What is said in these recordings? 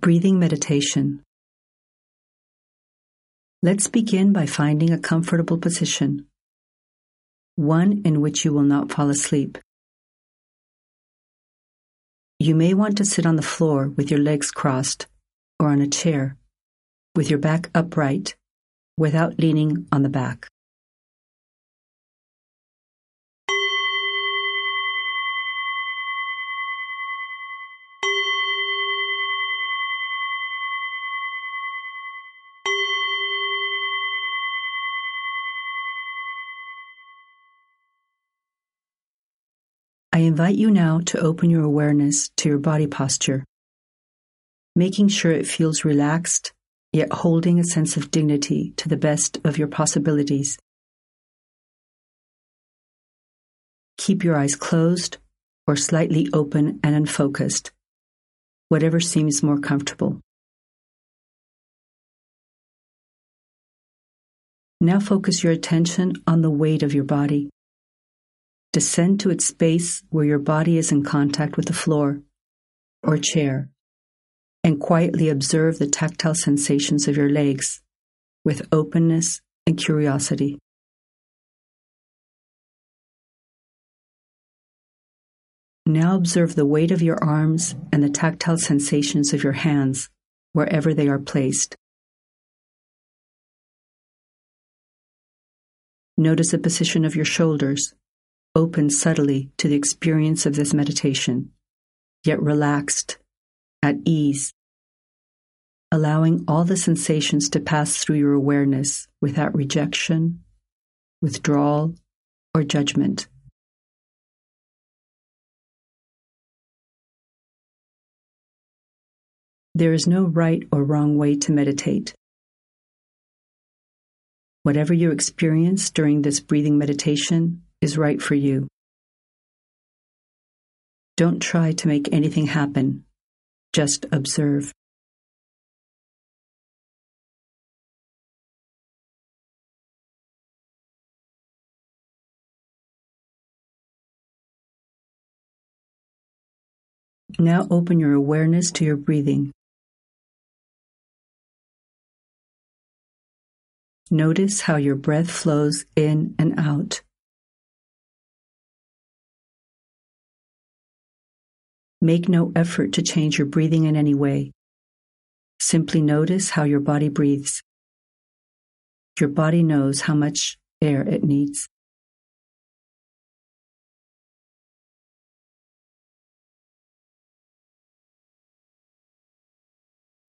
Breathing meditation. Let's begin by finding a comfortable position, one in which you will not fall asleep. You may want to sit on the floor with your legs crossed or on a chair with your back upright without leaning on the back. I invite you now to open your awareness to your body posture, making sure it feels relaxed, yet holding a sense of dignity to the best of your possibilities. Keep your eyes closed or slightly open and unfocused, whatever seems more comfortable. Now focus your attention on the weight of your body. Descend to its base where your body is in contact with the floor or chair, and quietly observe the tactile sensations of your legs with openness and curiosity. Now observe the weight of your arms and the tactile sensations of your hands wherever they are placed. Notice the position of your shoulders, open subtly to the experience of this meditation, yet relaxed, at ease, allowing all the sensations to pass through your awareness without rejection, withdrawal, or judgment. There is no right or wrong way to meditate. Whatever you experience during this breathing meditation is right for you. Don't try to make anything happen. Just observe. Now open your awareness to your breathing. Notice how your breath flows in and out. Make no effort to change your breathing in any way. Simply notice how your body breathes. Your body knows how much air it needs.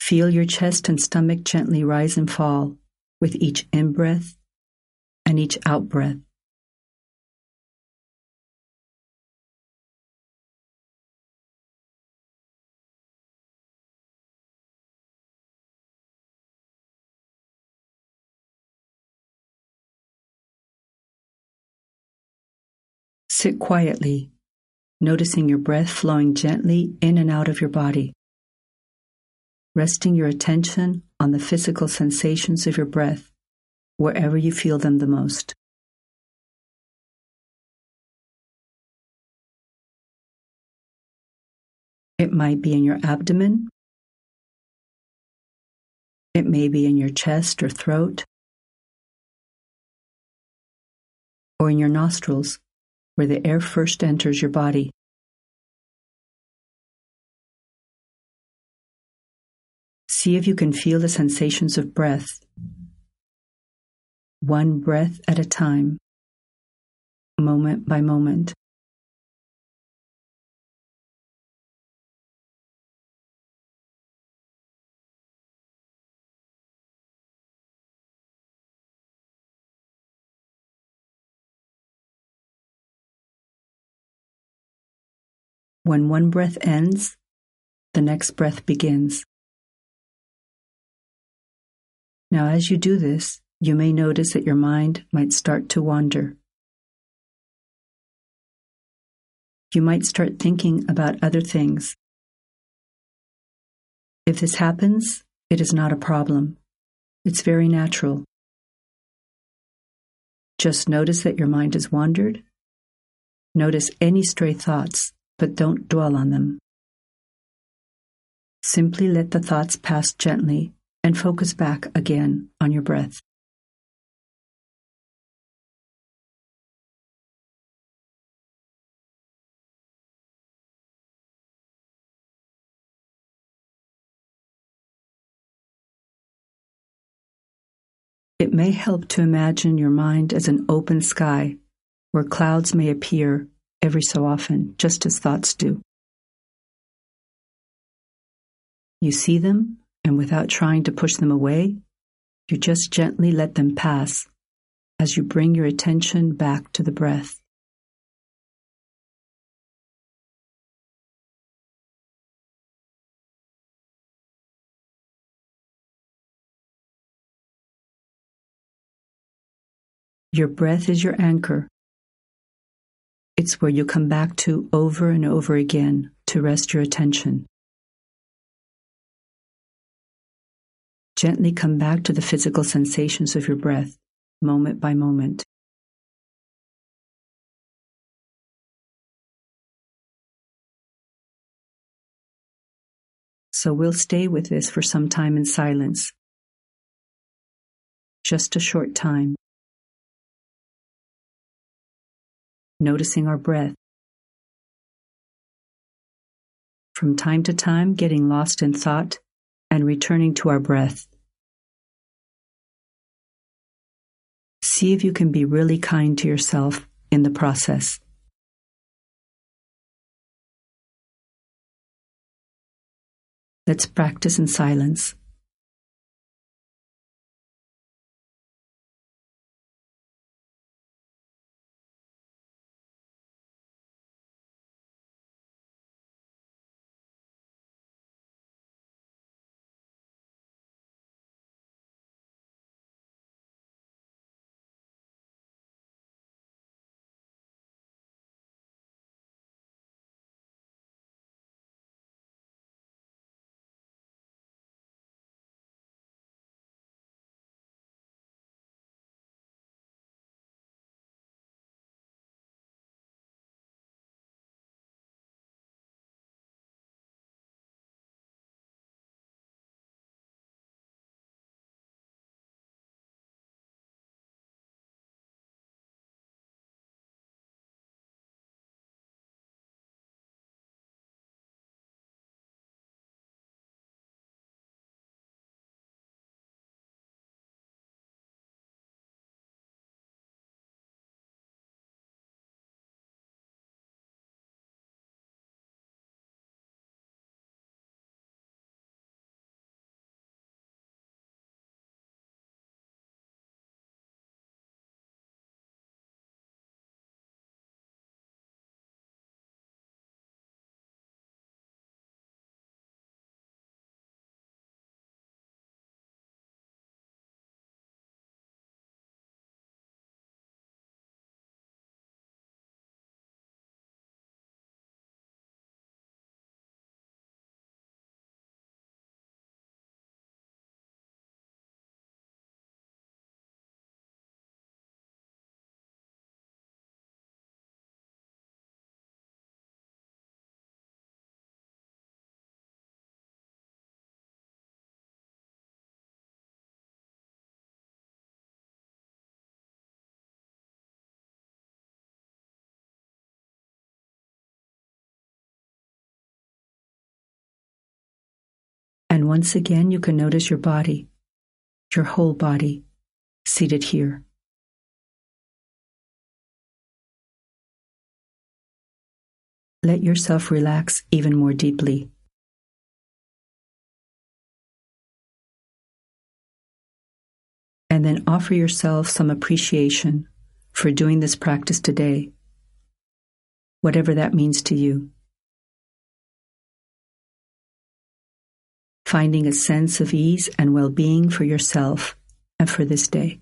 Feel your chest and stomach gently rise and fall with each in breath and each out breath. Sit quietly, noticing your breath flowing gently in and out of your body resting your attention on the physical sensations of your breath wherever you feel them the most. It might be in your abdomen. It may be in your chest or throat, or in your nostrils, where the air first enters your body. See if you can feel the sensations of breath, one breath at a time, moment by moment. When one breath ends, the next breath begins. Now, as you do this, you may notice that your mind might start to wander. You might start thinking about other things. If this happens, it is not a problem. It's very natural. Just notice that your mind has wandered. Notice any stray thoughts, but don't dwell on them. Simply let the thoughts pass gently and focus back again on your breath. It may help to imagine your mind as an open sky where clouds may appear every so often, just as thoughts do. You see them, and without trying to push them away, you just gently let them pass as you bring your attention back to the breath. Your breath is your anchor. Where you come back to over and over again to rest your attention. Gently come back to the physical sensations of your breath, moment by moment. So we'll stay with this for some time in silence. Just a short time. Noticing our breath. From time to time, getting lost in thought and returning to our breath. See if you can be really kind to yourself in the process. Let's practice in silence. Once again, you can notice your body, your whole body, seated here. Let yourself relax even more deeply. And then offer yourself some appreciation for doing this practice today, whatever that means to you. Finding a sense of ease and well being for yourself and for this day.